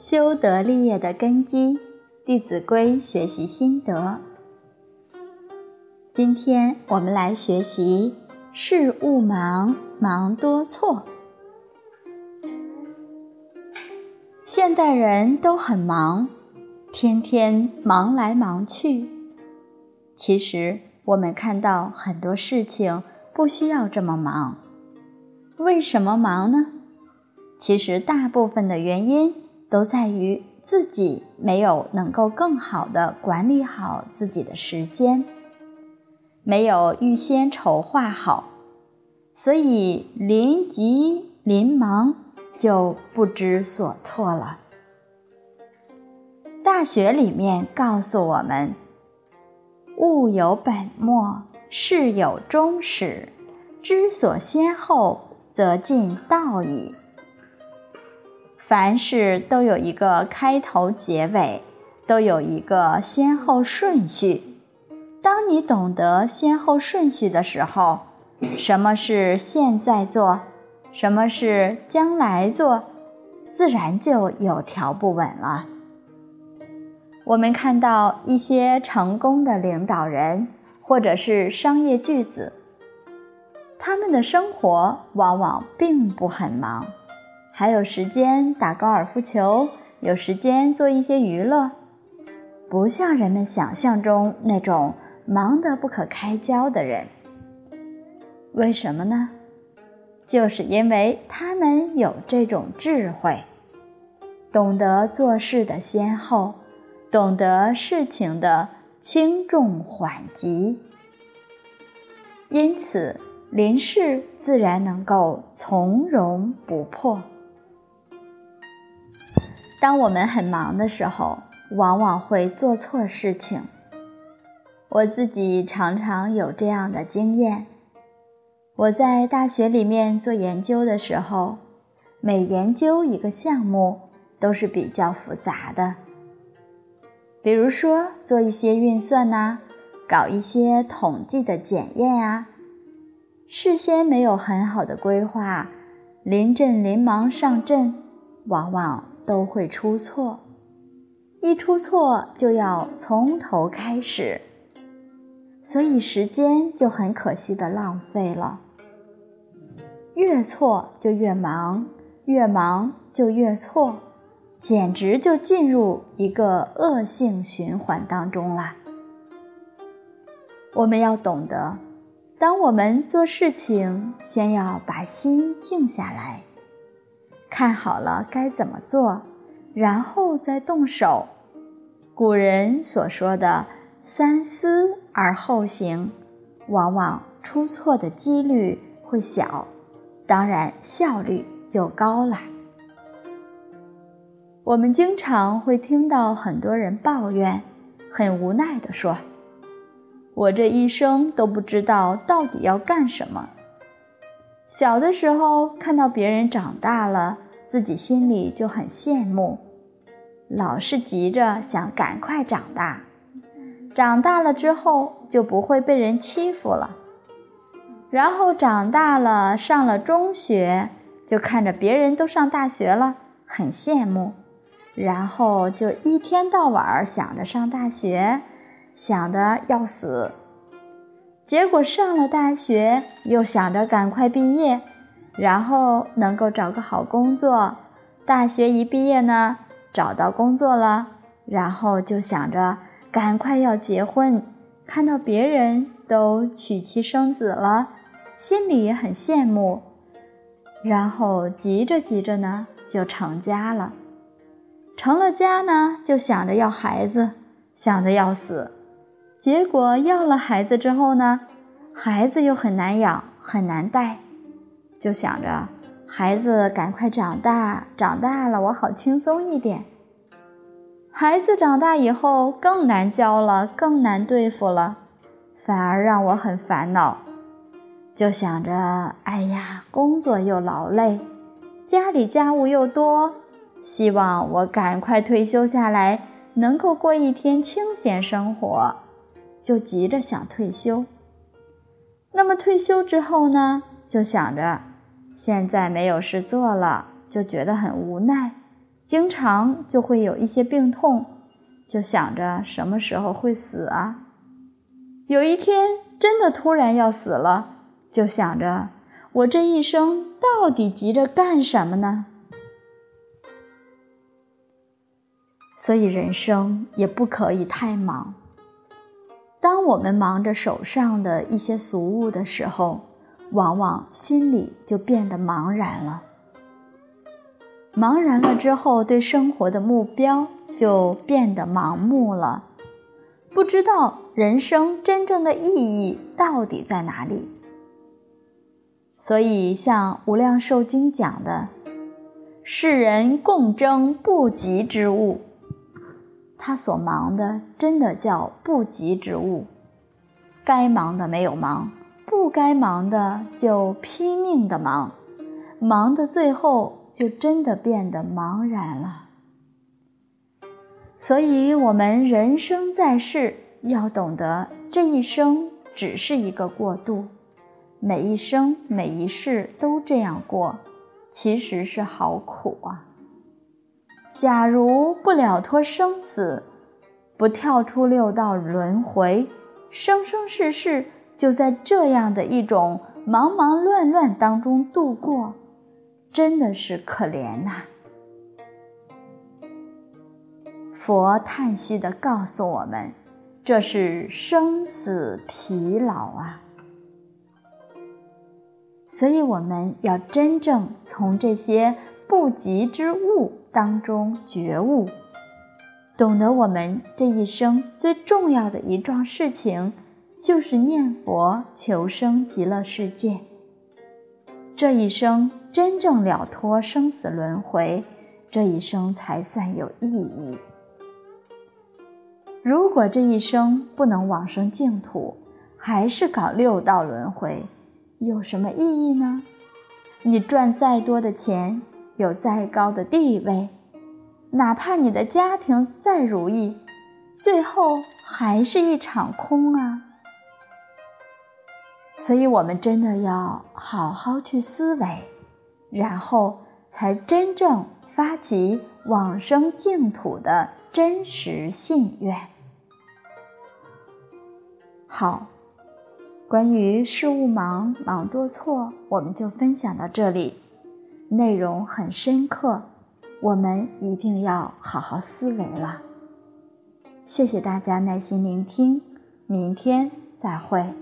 修德立业的根基，《弟子规》学习心得。今天我们来学习“事勿忙，忙多错”。现代人都很忙，天天忙来忙去。其实我们看到很多事情不需要这么忙。为什么忙呢？其实大部分的原因都在于自己没有能够更好的管理好自己的时间，没有预先筹划好，所以临急临忙。就不知所措了。大学里面告诉我们：“物有本末，事有终始，知所先后，则近道矣。”凡事都有一个开头、结尾，都有一个先后顺序。当你懂得先后顺序的时候，什么是现在做？什么是将来做，自然就有条不紊了。我们看到一些成功的领导人，或者是商业巨子，他们的生活往往并不很忙，还有时间打高尔夫球，有时间做一些娱乐，不像人们想象中那种忙得不可开交的人。为什么呢？就是因为他们有这种智慧，懂得做事的先后，懂得事情的轻重缓急，因此临事自然能够从容不迫。当我们很忙的时候，往往会做错事情。我自己常常有这样的经验。我在大学里面做研究的时候，每研究一个项目都是比较复杂的。比如说做一些运算呐，搞一些统计的检验啊，事先没有很好的规划，临阵临忙上阵，往往都会出错。一出错就要从头开始，所以时间就很可惜的浪费了。越错就越忙，越忙就越错，简直就进入一个恶性循环当中了。我们要懂得，当我们做事情，先要把心静下来，看好了该怎么做，然后再动手。古人所说的“三思而后行”，往往出错的几率会小。当然，效率就高了。我们经常会听到很多人抱怨，很无奈地说：“我这一生都不知道到底要干什么。小的时候看到别人长大了，自己心里就很羡慕，老是急着想赶快长大。长大了之后就不会被人欺负了。”然后长大了，上了中学，就看着别人都上大学了，很羡慕，然后就一天到晚想着上大学，想的要死。结果上了大学，又想着赶快毕业，然后能够找个好工作。大学一毕业呢，找到工作了，然后就想着赶快要结婚，看到别人都娶妻生子了。心里也很羡慕，然后急着急着呢，就成家了。成了家呢，就想着要孩子，想得要死。结果要了孩子之后呢，孩子又很难养，很难带，就想着孩子赶快长大，长大了我好轻松一点。孩子长大以后更难教了，更难对付了，反而让我很烦恼。就想着，哎呀，工作又劳累，家里家务又多，希望我赶快退休下来，能够过一天清闲生活，就急着想退休。那么退休之后呢，就想着现在没有事做了，就觉得很无奈，经常就会有一些病痛，就想着什么时候会死啊？有一天真的突然要死了，就想着我这一生到底急着干什么呢？所以人生也不可以太忙。当我们忙着手上的一些俗物的时候，往往心里就变得茫然了。茫然了之后，对生活的目标就变得盲目了，不知道人生真正的意义到底在哪里。所以，像《无量寿经》讲的，世人共争不及之物。他所忙的，真的叫不及之物，该忙的没有忙，不该忙的就拼命的忙，忙的最后就真的变得茫然了。所以，我们人生在世，要懂得这一生只是一个过渡，每一生每一世都这样过，其实是好苦啊。假如不了脱生死，不跳出六道轮回，生生世世就在这样的一种忙忙乱乱当中度过，真的是可怜呐！佛叹息地告诉我们，这是生死疲劳啊！所以我们要真正从这些不及之物。当中觉悟，懂得我们这一生最重要的一桩事情，就是念佛求生极乐世界。这一生真正了脱生死轮回，这一生才算有意义。如果这一生不能往生净土，还是搞六道轮回，有什么意义呢？你赚再多的钱。有再高的地位，哪怕你的家庭再如意，最后还是一场空啊！所以，我们真的要好好去思维，然后才真正发起往生净土的真实信愿。好，关于事务忙忙多错，我们就分享到这里。内容很深刻，我们一定要好好思维了。谢谢大家耐心聆听，明天再会。